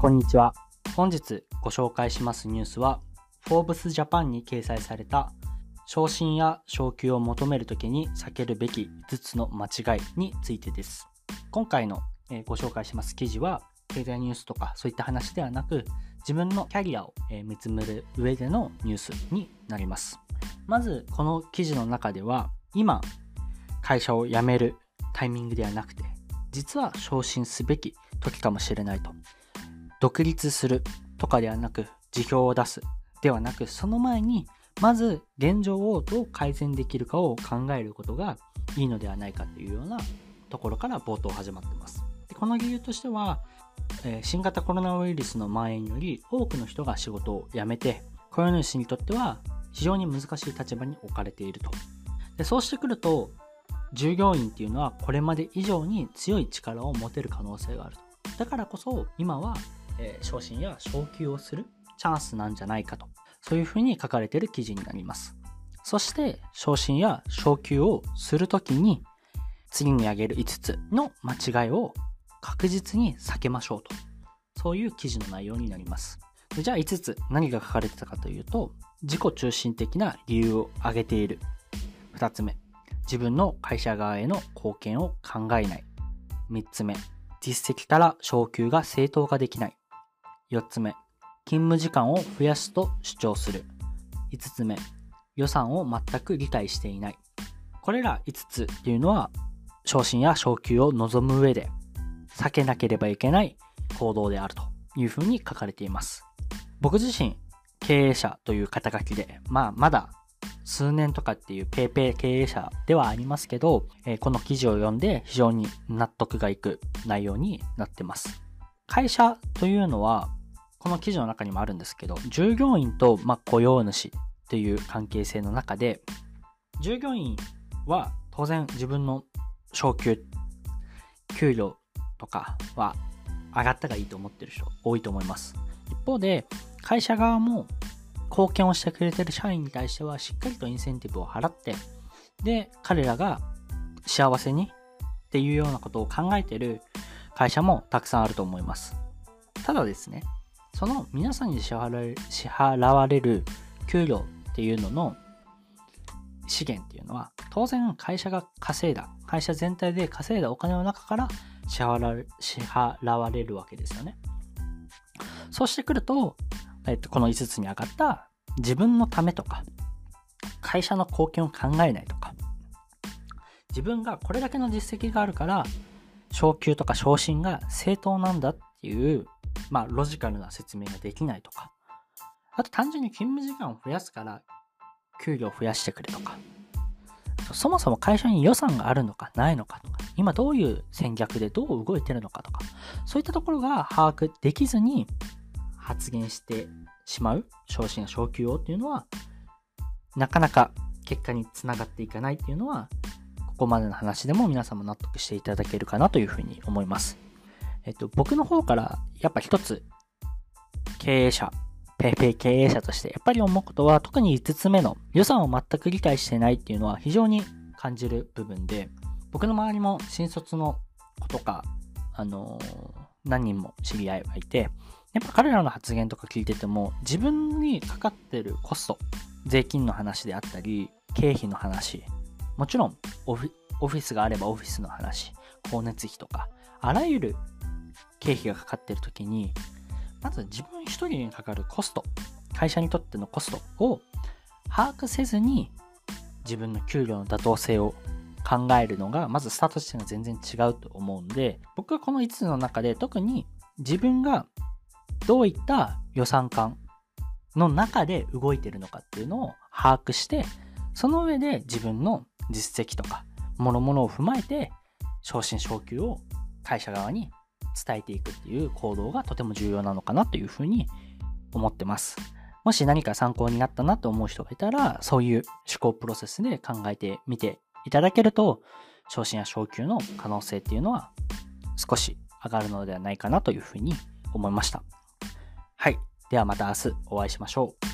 こんにちは。本日ご紹介しますニュースは、フォーブスジャパンに掲載された、昇進や昇給を求めるときに避けるべき5つの間違いについてです。今回のご紹介します記事は、経済ニュースとかそういった話ではなく、自分のキャリアを見つめる上でのニュースになります。まず、この記事の中では、今、会社を辞めるタイミングではなくて、実は昇進すべき時かもしれないと。独立するとかではなく、辞表を出すではなく、その前に、まず現状をどう改善できるかを考えることがいいのではないかというようなところから冒頭始まってます。でこの理由としては、え、新型コロナウイルスの蔓延より多くの人が仕事を辞めて、雇用主にとっては非常に難しい立場に置かれていると。でそうしてくると、従業員っていうのはこれまで以上に強い力を持てる可能性があると。だからこそ今はえー、昇進や昇給をするチャンスなんじゃないかと、そういうふうに書かれている記事になります。そして、昇進や昇給をするときに、次に挙げる5つの間違いを確実に避けましょうと。そういう記事の内容になります。じゃあ5つ何が書かれてたかというと、自己中心的な理由を挙げている。2つ目、自分の会社側への貢献を考えない。3つ目、実績から昇給が正当化できない。4つ目、勤務時間を増やすと主張する。5つ目、予算を全く理解していない。これら5つっていうのは、昇進や昇給を望む上で避けなければいけない行動であるというふうに書かれています。僕自身、経営者という肩書きで、まあ、まだ数年とかっていう paypay 経営者ではありますけど、えー、この記事を読んで非常に納得がいく内容になってます。会社というのはこの記事の中にもあるんですけど、従業員と、ま雇用主という関係性の中で、従業員は当然自分の昇給、給料とかは上がったがいいと思ってる人多いと思います。一方で、会社側も貢献をしてくれてる社員に対してはしっかりとインセンティブを払って、で、彼らが幸せにっていうようなことを考えてる会社もたくさんあると思います。ただですね、その皆さんに支払支払われる給料っていうのの資源っていうのは当然会社が稼いだ会社全体で稼いだお金の中から支払われるわけですよね。そうしてくると、えっと、この5つに上がった自分のためとか会社の貢献を考えないとか自分がこれだけの実績があるから昇給とか昇進が正当なんだっていうまあ、ロジカルな説明ができないとか、あと単純に勤務時間を増やすから、給料を増やしてくれとか、そもそも会社に予算があるのかないのかとか、今どういう戦略でどう動いてるのかとか、そういったところが把握できずに発言してしまう昇進や昇給をっていうのは、なかなか結果につながっていかないっていうのは、ここまでの話でも皆さんも納得していただけるかなというふうに思います。えっと、僕の方からやっぱ一つ、経営者、ペイペイ経営者として、やっぱり思うことは、特に5つ目の予算を全く理解してないっていうのは非常に感じる部分で、僕の周りも新卒の子とか、あのー、何人も知り合いがいて、やっぱ彼らの発言とか聞いてても、自分にかかってるコスト、税金の話であったり、経費の話、もちろんオフィスがあればオフィスの話、光熱費とか、あらゆる経費がかかってる時に、まず自分一人にかかるコスト、会社にとってのコストを把握せずに自分の給料の妥当性を考えるのが、まずスタート地点が全然違うと思うんで、僕はこの5つの中で特に自分がどういった予算感の中で動いてるのかっていうのを把握して、その上で自分の実績とか、諸々を踏まえて、昇進昇給を会社側に伝えていくっていう行動がとても重要なのかなというふうに思ってます。もし何か参考になったなと思う人がいたら、そういう思考プロセスで考えてみていただけると、昇進や昇給の可能性っていうのは少し上がるのではないかなというふうに思いました。はい。ではまた明日お会いしましょう。